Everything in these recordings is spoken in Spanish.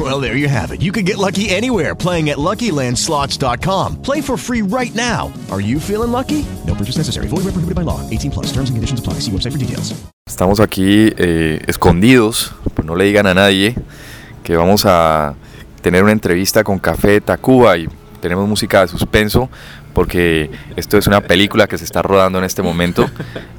Well, there you have it. You can get lucky anywhere playing at LuckyLandSlots.com. Play for free right now. Are you feeling lucky? No purchase necessary. Void where prohibited by law. 18 plus. Terms and conditions apply. See website for details. Estamos aquí eh, escondidos, pues no le digan a nadie que vamos a tener una entrevista con Café Tacuba y tenemos música de suspenso porque esto es una película que se está rodando en este momento.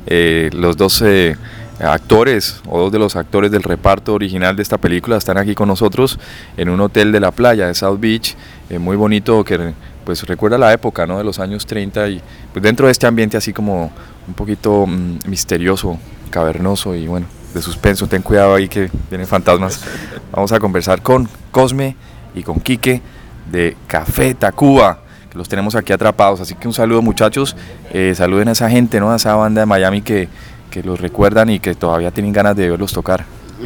Eh, los dos eh, actores o dos de los actores del reparto original de esta película están aquí con nosotros en un hotel de la playa de South Beach, eh, muy bonito que pues recuerda la época ¿no? de los años 30 y pues dentro de este ambiente así como un poquito mm, misterioso, cavernoso y bueno, de suspenso, ten cuidado ahí que vienen fantasmas. Vamos a conversar con Cosme y con Quique de Café Tacuba, que los tenemos aquí atrapados. Así que un saludo muchachos, eh, saluden a esa gente, ¿no? a esa banda de Miami que, que los recuerdan y que todavía tienen ganas de verlos tocar.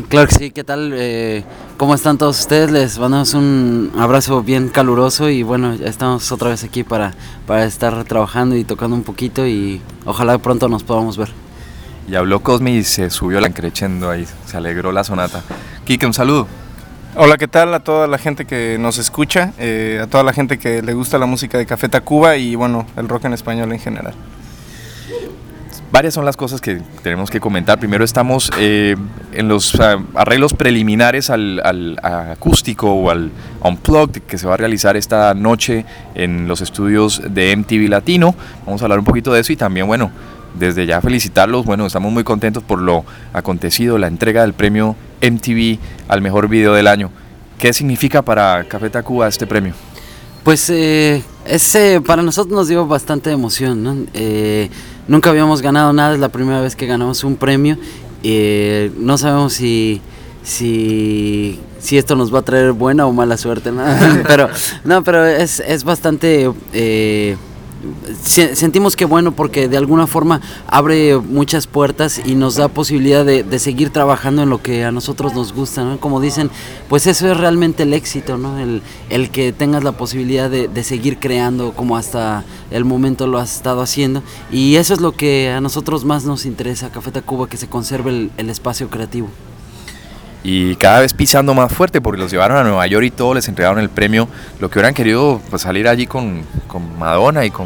Claro que sí, ¿qué tal? Eh, ¿Cómo están todos ustedes? Les mandamos un abrazo bien caluroso y bueno, ya estamos otra vez aquí para, para estar trabajando y tocando un poquito y ojalá pronto nos podamos ver. Y habló Cosme y se subió la creciendo ahí, se alegró la sonata. Quique, un saludo. Hola, ¿qué tal a toda la gente que nos escucha, eh, a toda la gente que le gusta la música de Café Tacuba y bueno, el rock en español en general? Varias son las cosas que tenemos que comentar. Primero estamos eh, en los arreglos preliminares al, al acústico o al unplugged que se va a realizar esta noche en los estudios de MTV Latino. Vamos a hablar un poquito de eso y también, bueno, desde ya felicitarlos. Bueno, estamos muy contentos por lo acontecido, la entrega del premio MTV al mejor video del año. ¿Qué significa para Café Tacuba este premio? Pues eh, ese para nosotros nos dio bastante emoción. ¿no? Eh, nunca habíamos ganado nada, es la primera vez que ganamos un premio. Eh, no sabemos si, si, esto nos va a traer buena o mala suerte, ¿no? pero, no, pero es, es bastante eh, sentimos que bueno porque de alguna forma abre muchas puertas y nos da posibilidad de, seguir trabajando en lo que a nosotros nos gusta, ¿no? Como dicen, pues eso es realmente el éxito, ¿no? El, el que tengas la posibilidad de, seguir creando como hasta el momento lo has estado haciendo y eso es lo que a nosotros más nos interesa, Café Tacuba, que se conserve el espacio creativo y cada vez pisando más fuerte porque los llevaron a Nueva York y todos les entregaron el premio. Lo que hubieran querido pues, salir allí con, con, Madonna y con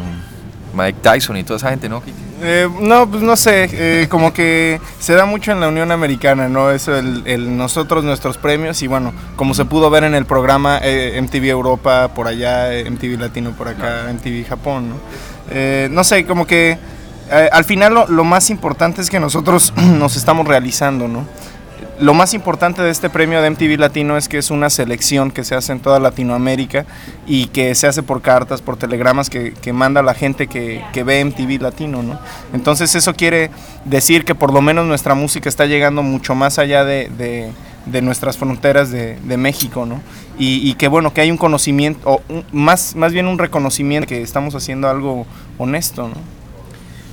Mike Tyson y toda esa gente, ¿no? Eh, no, pues no sé, eh, como que se da mucho en la Unión Americana, ¿no? Eso, el, el nosotros, nuestros premios y bueno, como se pudo ver en el programa eh, MTV Europa por allá, MTV Latino por acá, no. MTV Japón, ¿no? Eh, no sé, como que al final lo, lo más importante es que nosotros nos estamos realizando, ¿no? Lo más importante de este premio de MTV Latino es que es una selección que se hace en toda Latinoamérica y que se hace por cartas, por telegramas que, que manda la gente que, que, ve MTV Latino, ¿no? Entonces eso quiere decir que por lo menos nuestra música está llegando mucho más allá de, de, nuestras fronteras de, de México, ¿no? Y, que bueno, que hay un conocimiento, o más, más bien un reconocimiento que estamos haciendo algo honesto, ¿no?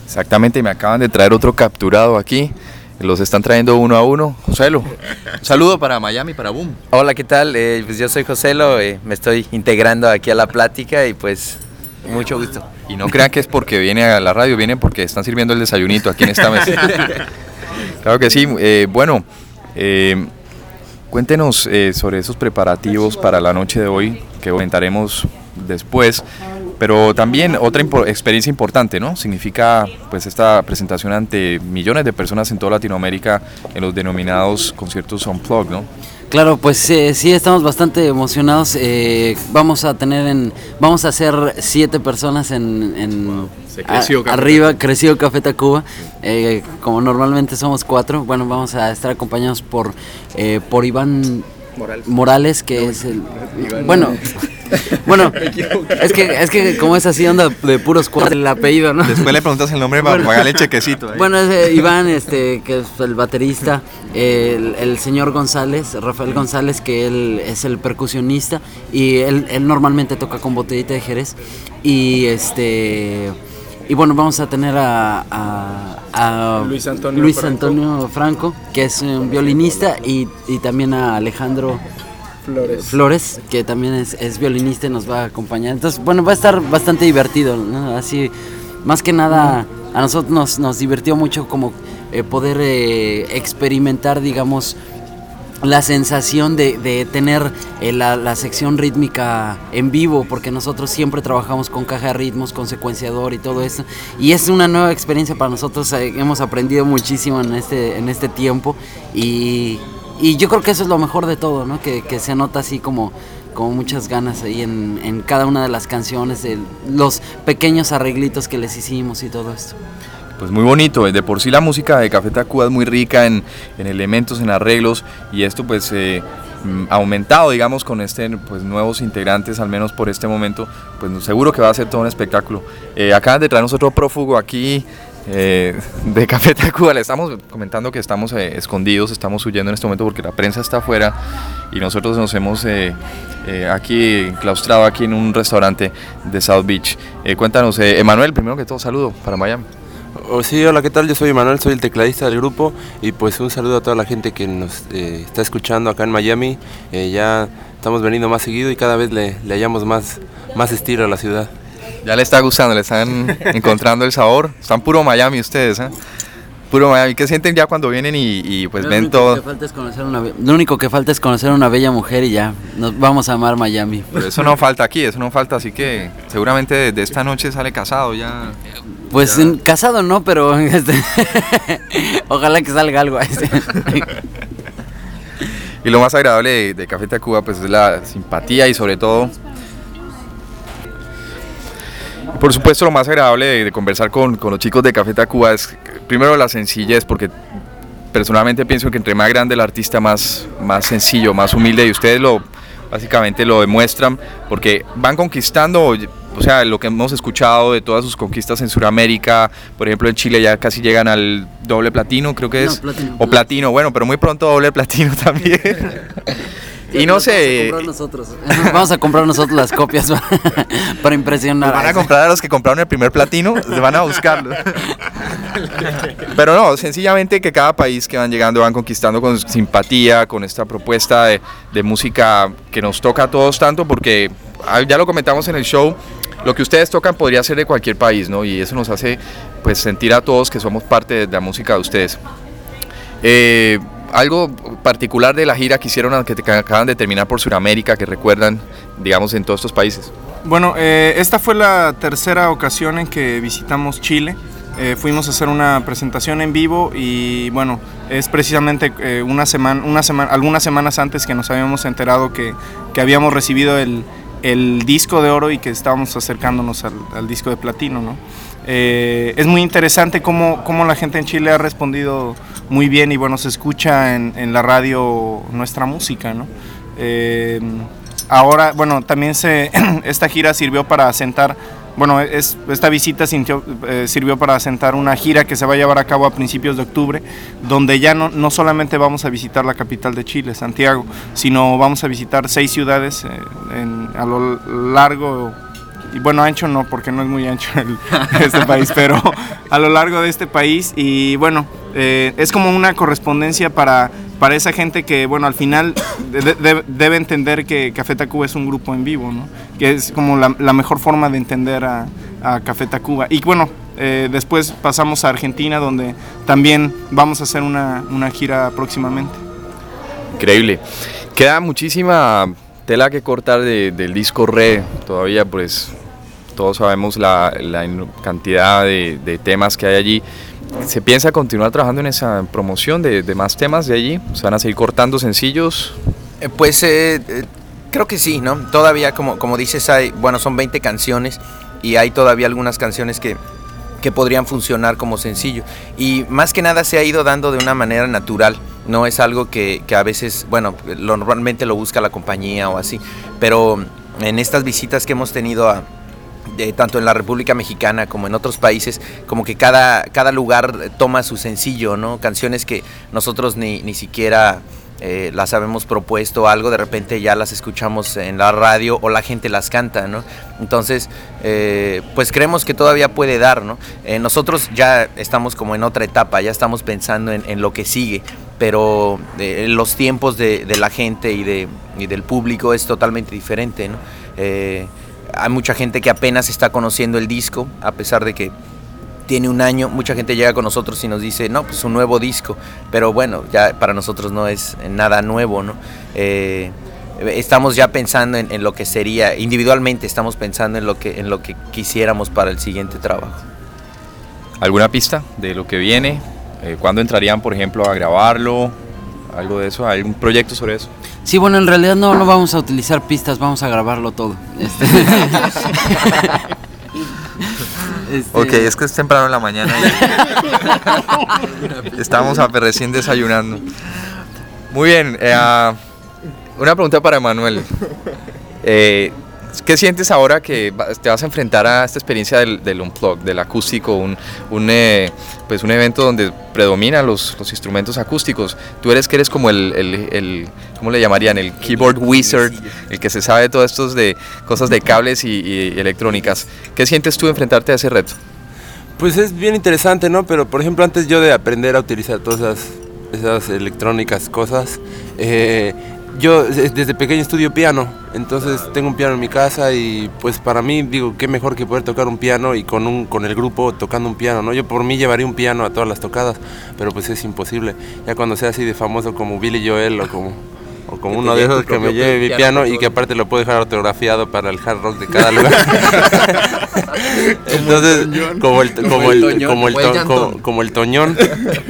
Exactamente, me acaban de traer otro capturado aquí. Los están trayendo uno a uno. Joselo, un saludo para Miami, para Boom. Hola, ¿qué tal? Eh, pues yo soy Joselo, eh, me estoy integrando aquí a la plática y pues mucho gusto. Y no crean que es porque viene a la radio, viene porque están sirviendo el desayunito aquí en esta mesa. claro que sí. Eh, bueno, cuéntenos sobre esos preparativos para la noche de hoy que comentaremos después. Pero también otra impo experiencia importante, ¿no? Significa pues esta presentación ante millones de personas en toda Latinoamérica en los denominados conciertos Unplugged, ¿no? Claro, pues eh, sí, estamos bastante emocionados. Eh, vamos a tener en, vamos a ser siete personas en, en wow. creció a, arriba, creció Café Tacuba. Eh, como normalmente somos cuatro, bueno, vamos a estar acompañados por, eh, por Iván Morales, Morales que no, es el, Iván bueno. Bueno, es que, es que como es así, onda de puros cuatro el apellido, ¿no? Después le preguntas el nombre para bueno, pagarle chequecito. Ahí. Bueno, es eh, Iván, este, que es el baterista, el, el, señor González, Rafael González, que él es el percusionista y él, él normalmente toca con botellita de Jerez. Y este y bueno, vamos a tener a, a- a Luis Antonio Luis Franco. Antonio Franco, que es un violinista, y, y también a Alejandro Flores. Flores, que también es, violinista y nos va a acompañar. Entonces, bueno, va a estar bastante divertido. Así, más que nada, a nosotros nos, nos divirtió mucho como eh, poder eh, experimentar, digamos, la sensación de, de tener eh, la, la sección rítmica en vivo, porque nosotros siempre trabajamos con caja de ritmos, con secuenciador y todo eso. Y es una nueva experiencia para nosotros, hemos aprendido muchísimo en este, en este tiempo y, y yo creo que eso es lo mejor de todo, ¿no? que, se nota así como, como muchas ganas ahí en, en cada una de las canciones, los pequeños arreglitos que les hicimos y todo esto. Pues muy bonito, de por sí la música de Café Tacuba es muy rica en, en elementos, en arreglos y esto pues eh, mm, aumentado digamos con este pues nuevos integrantes al menos por este momento pues seguro que va a ser todo un espectáculo. Eh, de traernos otro prófugo aquí eh, de Café Tacuba, le estamos comentando que estamos eh, escondidos, estamos huyendo en este momento porque la prensa está afuera y nosotros nos hemos eh, eh, aquí enclaustrado aquí en un restaurante de South Beach. Eh, cuéntanos, eh, Emanuel, primero que todo saludo para Miami. Oh, sí, hola, ¿qué tal? Yo soy Manuel, soy el tecladista del grupo y pues un saludo a toda la gente que nos está escuchando acá en Miami. Ya estamos veniendo más seguido y cada vez le, le hallamos más, más estilo a la ciudad. Ya le está gustando, le están encontrando el sabor. Están puro Miami ustedes, ¿eh? Puro Miami. ¿Qué sienten ya cuando vienen y, y, pues Lo ven único todo? que falta es conocer una be- lo único que falta es conocer una bella mujer y ya nos vamos a amar Miami. Pero eso no falta aquí, eso no falta, así que seguramente de, de esta noche sale casado ya. Pues en- casado no, pero este, ojalá que salga algo. este. Y lo más agradable de, de Café Tacuba pues es la simpatía y sobre todo... Por supuesto lo más agradable de, de conversar con, con los chicos de Café Tacuba es primero la sencillez, porque personalmente pienso que entre más grande el artista más, más sencillo, más humilde y ustedes lo básicamente lo demuestran porque van conquistando, o sea, lo que hemos escuchado de todas sus conquistas en Sudamérica, por ejemplo en Chile ya casi llegan al doble platino, creo que No, es, platino. o platino, bueno, pero muy pronto doble platino también. y no sé, Vamos a comprar nosotros, vamos a comprar nosotros las copias para impresionar. van a comprar a los que compraron el primer platino, se van a buscarlo. Pero no, sencillamente que cada país que van llegando van conquistando con simpatía, con esta propuesta de, de música que nos toca a todos tanto, porque ah, ya lo comentamos en el show, lo que ustedes tocan podría ser de cualquier país, ¿no? Y eso nos hace pues sentir a todos que somos parte de la música de ustedes. Eh, algo particular de la gira que hicieron que, acaban de terminar por Sudamérica, que recuerdan, digamos, en todos estos países. Bueno, eh, esta fue la tercera ocasión en que visitamos Chile. Eh, fuimos a hacer una presentación en vivo y bueno, es precisamente eh, una semana, una semana, algunas semanas antes que nos habíamos enterado que, que habíamos recibido el, el disco de oro y que estábamos acercándonos al, al disco de platino, ¿no? Eh, es muy interesante cómo, cómo la gente en Chile ha respondido muy bien y bueno, se escucha en, en la radio nuestra música, ¿no? Eh, ahora, bueno, también se, esta gira sirvió para asentar, bueno, es, esta visita sintió- eh, sirvió para asentar una gira que se va a llevar a cabo a principios de octubre, donde ya no, no solamente vamos a visitar la capital de Chile, Santiago, sino vamos a visitar seis ciudades eh, en- a lo largo y bueno, ancho no, porque no es muy ancho el- este país, pero a lo largo de este país y bueno, eh, es como una correspondencia para, para esa gente que, bueno, al final de- de- debe entender que Café Tacuba es un grupo en vivo, ¿no? Que es como la, la mejor forma de entender a, a Café Tacuba. Y bueno, eh, después pasamos a Argentina, donde también vamos a hacer una, una gira próximamente. Increíble. Queda muchísima tela que cortar de- del disco Re. Todavía, pues, todos sabemos la, la cantidad de, de temas que hay allí. ¿Se piensa continuar trabajando en esa promoción de, de más temas de allí? ¿Se van a seguir cortando sencillos? Eh, Pues eh, eh, creo que sí, ¿no? Todavía, como, como dices, hay, bueno, son 20 canciones y hay todavía algunas canciones que, que podrían funcionar como sencillo. Y más que nada se ha ido dando de una manera natural. No es algo que, que a veces, bueno, lo- normalmente lo busca la compañía o así. Pero en estas visitas que hemos tenido a, de- tanto en la República Mexicana como en otros países, como que cada, cada lugar toma su sencillo, ¿no? Canciones que nosotros ni, ni siquiera eh, las habemos propuesto algo, de repente ya las escuchamos en la radio o la gente las canta, ¿no? Entonces, eh, pues creemos que todavía puede dar, ¿no? Eh, nosotros ya estamos como en otra etapa, ya estamos pensando en, lo que sigue, pero los tiempos de, la gente y, de, y del público es totalmente diferente, ¿no? Hay mucha gente que apenas está conociendo el disco, a pesar de que tiene un año, mucha gente llega con nosotros y nos dice, no, pues un nuevo disco, pero bueno, ya para nosotros no es nada nuevo, ¿no? Eh, estamos ya pensando en, lo que sería, individualmente estamos pensando en lo, que, en lo que quisiéramos para el siguiente trabajo. ¿Alguna pista de lo que viene? Eh, ¿Cuándo entrarían, por ejemplo, a grabarlo? ¿Algo de eso? ¿Hay un proyecto sobre eso? Sí, bueno, en realidad no, no vamos a utilizar pistas, vamos a grabarlo todo. Este. Este, ok, es que es temprano en la mañana. Estamos recién desayunando. Muy bien, eh, ah, una pregunta para Manuel. Eh, ¿Qué sientes ahora que te vas a enfrentar a esta experiencia del, del unplug, del acústico, un, un, eh, pues un evento donde predominan los, instrumentos acústicos? Tú eres que eres como el, el, ¿cómo le llamarían? El keyboard wizard, el que se sabe de todo esto de cosas de cables y, y electrónicas. ¿Qué sientes tú enfrentarte a ese reto? Pues es bien interesante, ¿no? Pero por ejemplo, antes yo de aprender a utilizar todas esas, esas electrónicas, cosas, eh, yo desde pequeño estudio piano, entonces tengo un piano en mi casa y pues para mí digo, qué mejor que poder tocar un piano y con, un, con el grupo tocando un piano, ¿no? Yo por mí llevaría un piano a todas las tocadas, pero pues es imposible. Ya cuando sea así de famoso como Billy Joel o como o como uno de esos que me lleve mi piano, y que aparte lo puedo dejar autografiado para el hard rock de cada lugar. Entonces, como el, como el, como el, como el toñón,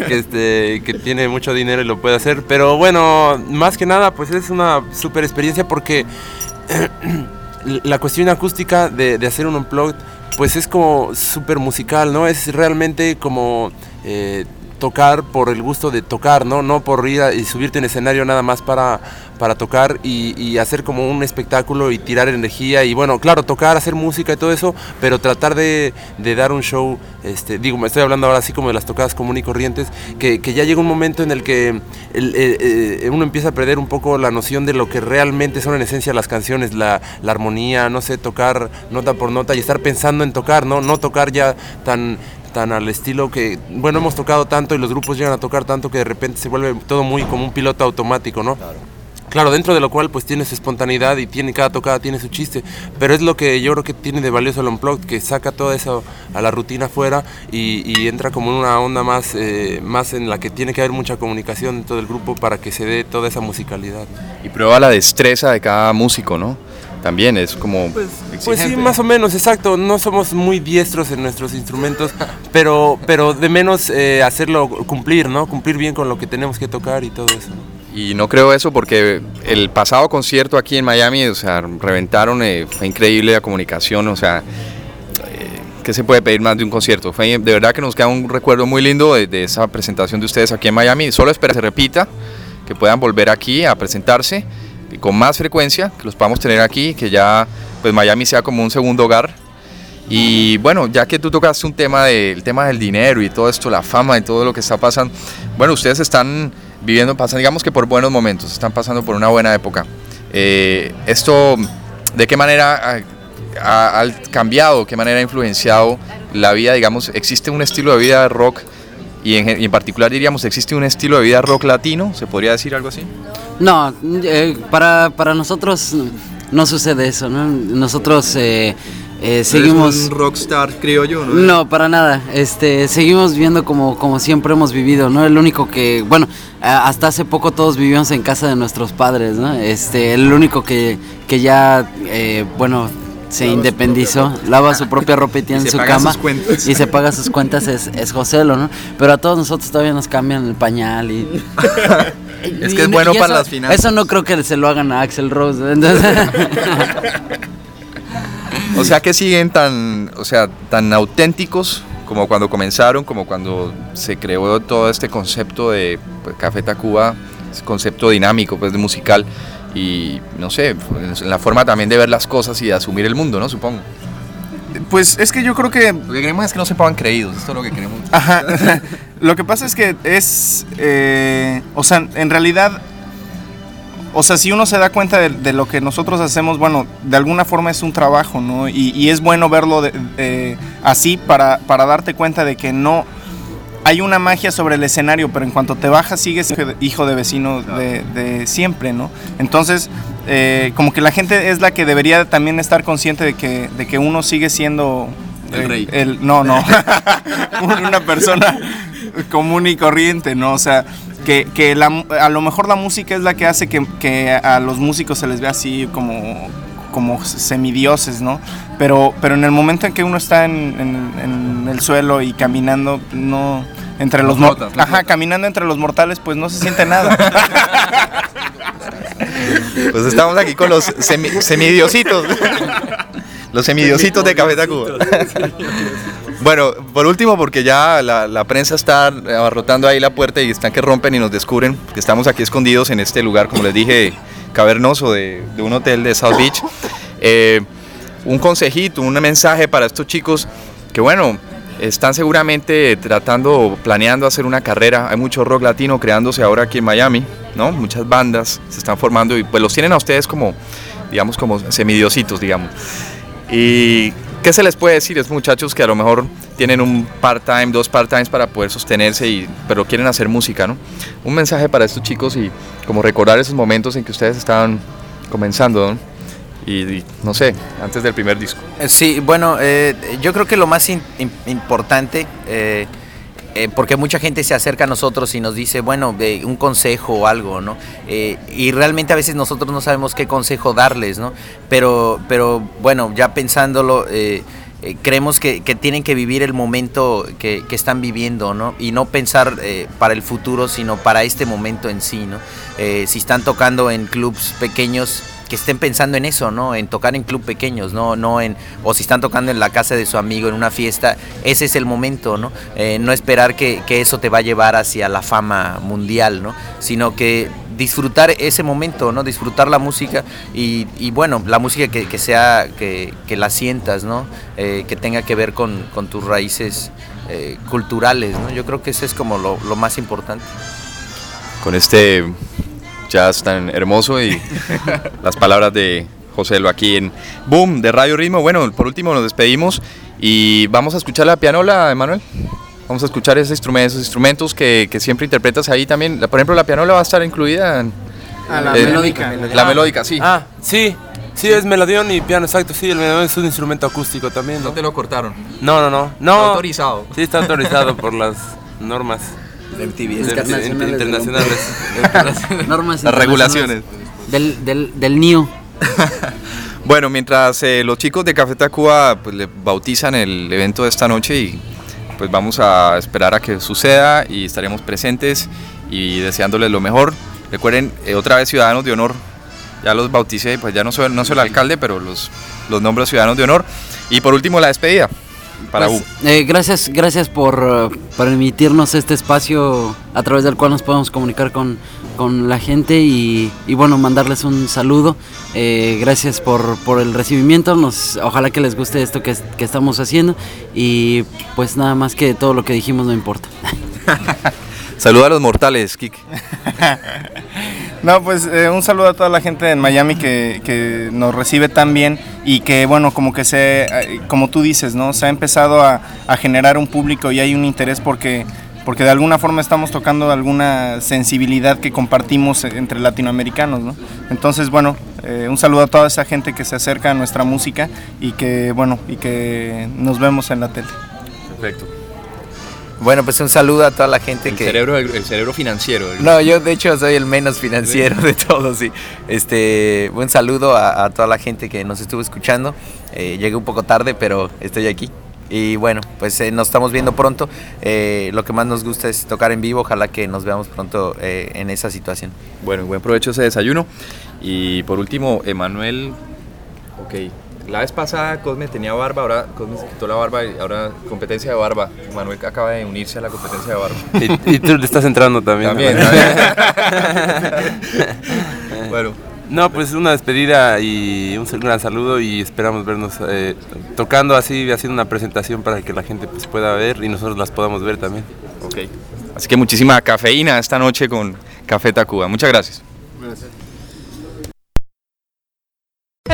que, este, que tiene mucho dinero y lo puede hacer. Pero bueno, más que nada, pues es una super experiencia porque la cuestión acústica de, de hacer un unplugged, pues es como súper musical, ¿no? Es realmente como... Eh, tocar por el gusto de tocar, ¿no? No por ir y subirte en escenario nada más para, para tocar y, hacer como un espectáculo y tirar energía y bueno, claro, tocar, hacer música y todo eso, pero tratar de, dar un show, este, digo, me estoy hablando ahora así como de las tocadas comunes y corrientes, que, ya llega un momento en el que eh, uno empieza a perder un poco la noción de lo que realmente son en esencia las canciones, la, la armonía, no sé, tocar nota por nota y estar pensando en tocar, ¿no? No tocar ya tan tan al estilo que, bueno, hemos tocado tanto y los grupos llegan a tocar tanto que de repente se vuelve todo muy como un piloto automático, ¿no? Claro. dentro de lo cual pues tiene su espontaneidad y tiene cada tocada tiene su chiste, pero es lo que yo creo que tiene de valioso el Unplugged, que saca todo eso a la rutina afuera y, entra como en una onda más, eh, más en la que tiene que haber mucha comunicación dentro del grupo para que se dé toda esa musicalidad. Y prueba la destreza de cada músico, ¿no? También es como... Pues, pues, sí, más o menos, exacto. No somos muy diestros en nuestros instrumentos, pero, pero de menos eh, hacerlo cumplir, ¿no? Cumplir bien con lo que tenemos que tocar y todo eso. Y no creo eso porque el pasado concierto aquí en Miami, o sea, reventaron, eh, fue increíble la comunicación, o sea, eh, ¿qué se puede pedir más de un concierto? Fue, de verdad que nos queda un recuerdo muy lindo de, de esa presentación de ustedes aquí en Miami. Solo espero que se repita, que puedan volver aquí a presentarse con más frecuencia, que los podamos tener aquí, que ya pues Miami sea como un segundo hogar. Y bueno, ya que tú tocaste un tema del tema del dinero y todo esto, la fama y todo lo que está pasando, bueno, ustedes están viviendo, pasan, digamos que por buenos momentos, están pasando por una buena época. Eh, esto, ¿de qué manera ha, ha, cambiado, qué manera ha influenciado la vida? Digamos, ¿existe un estilo de vida rock y en, y en particular diríamos, ¿existe un estilo de vida rock latino? ¿Se podría decir algo así? No, eh, para, para nosotros no sucede eso, ¿no? Nosotros eh, eh, seguimos... un rockstar criollo, ¿no? No, para nada. Este, seguimos viviendo como, como siempre hemos vivido, ¿no? El único que, bueno, hasta hace poco todos vivíamos en casa de nuestros padres, ¿no? Este, el único que, que ya, bueno, se independizó, lava su propia ropa y tiene su cama y se paga sus cuentas es, es Joselo, ¿no? Pero a todos nosotros todavía nos cambian el pañal y... es que es bueno para las finanzas. Eso no creo que se lo hagan a Axel Rose. o sea que siguen tan, o sea, tan auténticos como cuando comenzaron, como cuando se creó todo este concepto de pues, Café Tacuba, concepto dinámico, pues musical y no sé, en la forma también de ver las cosas y de asumir el mundo, ¿no? Supongo. Pues es que yo creo que... Lo que queremos es que no se pongan creídos, esto es lo que queremos. Ajá. lo que pasa es que es... Eh, o sea, en realidad o sea, si uno se da cuenta de, de lo que nosotros hacemos, bueno, de alguna forma es un trabajo, ¿no? Y, y es bueno verlo de- eh, así para, para darte cuenta de que no hay una magia sobre el escenario, pero en cuanto te bajas sigues hijo de- vecino de, de siempre, ¿no? Entonces, eh, como que la gente es la que debería también estar consciente de que, de que uno sigue siendo... El eh, rey. el- no, no. una persona común y corriente, ¿no? O sea, que, que la a lo mejor la música es la que hace que, que a los músicos se les vea así como, como semidioses, ¿no? Pero, pero en el momento en que uno está en, en- en el suelo y caminando, no... Entre los mor- flota, no Ajá, caminando entre los mortales, pues no se siente nada. Pues estamos aquí con los semi- semidiositos. Los semidiositos de Café Tacuba. Bueno, por último, porque ya la, la prensa está abarrotando ahí la puerta y están que rompen y nos descubren que estamos aquí escondidos en este lugar, como les dije, cavernoso de, de un hotel de South Beach. Eh, un consejito, un mensaje para estos chicos que, bueno, están seguramente tratando, planeando hacer una carrera. Hay mucho rock latino creándose ahora aquí en Miami, ¿no? Muchas bandas se están formando y pues los tienen a ustedes como, digamos, como semidiositos, digamos. ¿Y qué se les puede decir? Es muchachos que a lo mejor tienen un part-time, dos part-times para poder sostenerse, y, pero quieren hacer música, ¿no? Un mensaje para estos chicos y como recordar esos momentos en que ustedes estaban comenzando, ¿no? Y, no sé, antes del primer disco. Eh, Sí, bueno, eh, yo creo que lo más in- im- importante, eh, porque mucha gente se acerca a nosotros y nos dice, bueno, un consejo o algo, ¿no? Y realmente a veces nosotros no sabemos qué consejo darles, ¿no? Pero, pero bueno, ya pensándolo, eh, creemos que, tienen que vivir el momento que, están viviendo, ¿no? Y no pensar para el futuro, sino para este momento en sí, ¿no? Si están tocando en clubs pequeños, que estén pensando en eso, ¿no? En tocar en club pequeños, no, no en, o si están tocando en la casa de su amigo en una fiesta, ese es el momento, ¿no? Eh, no esperar que, que eso te va a llevar hacia la fama mundial, ¿no? Sino que disfrutar ese momento, ¿no? Disfrutar la música y, y bueno, la música que, que sea, que, que la sientas, ¿no? Eh, que tenga que ver con, con tus raíces eh, culturales, ¿no? Yo creo que eso es como lo, lo más importante. Con este jazz tan hermoso y las palabras de José Lo aquí en Boom de Radio Ritmo. Bueno, por último nos despedimos y vamos a escuchar la pianola, Emanuel. Vamos a escuchar ese instrumento, esos instrumentos que, que siempre interpretas ahí también. Por ejemplo, la pianola va a estar incluida en A la en- melódica. La melódica, sí. Ah, sí. Sí, es melodión y piano, exacto. Sí, el melodión es un instrumento acústico también. ¿no? No te lo cortaron. No, no, no. no. Está autorizado. Sí, está autorizado por las normas MTV. de- Internacionales de- internacionales. Normas Las regulaciones. internacionales Del, del, del NIO. Bueno, mientras eh, los chicos de Café Tacuba pues, le bautizan el evento de esta noche y pues vamos a esperar a que suceda y estaremos presentes y deseándoles lo mejor. Recuerden, eh, otra vez Ciudadanos de Honor, ya los bauticé, pues ya no soy, no soy el alcalde, pero los, los nombro Ciudadanos de Honor. Y por último, la despedida para Pues, U. eh, gracias, gracias por eh, permitirnos este espacio a través del cual nos podemos comunicar con, con la gente y, y, bueno, mandarles un saludo. Eh, gracias por, por el recibimiento, nos, ojalá que les guste esto que, que estamos haciendo y pues nada más que todo lo que dijimos no importa. Saluda a los mortales, Kik. No, pues eh, un saludo a toda la gente en Miami que, que nos recibe tan bien y que bueno, como que se, eh, como tú dices, ¿no? Se ha empezado a, a generar un público y hay un interés porque, porque de alguna forma estamos tocando alguna sensibilidad que compartimos entre latinoamericanos, ¿no? Entonces, bueno, eh, un saludo a toda esa gente que se acerca a nuestra música y que, bueno, y que nos vemos en la tele. Perfecto. Bueno, pues un saludo a toda la gente El que... cerebro, el, el cerebro financiero. el- No, yo de hecho soy el menos financiero de todos, sí. Este, un saludo a, a toda la gente que nos estuvo escuchando. Eh, llegué un poco tarde, pero estoy aquí. Y bueno, pues eh, nos estamos viendo pronto. Eh, lo que más nos gusta es tocar en vivo. Ojalá que nos veamos pronto eh, en esa situación. Bueno, buen provecho ese desayuno. Y por último, Emanuel. Ok. La vez pasada Cosme tenía barba, ahora Cosme se quitó la barba y ahora competencia de barba. Manuel acaba de unirse a la competencia de barba. Y, y tú le estás entrando también. También, ¿no? también. bueno, No, pues una despedida y un gran saludo y esperamos vernos eh, tocando así, haciendo una presentación para que la gente pues, pueda ver y nosotros las podamos ver también. ok. Así que muchísima cafeína esta noche con Café Tacuba. Muchas gracias.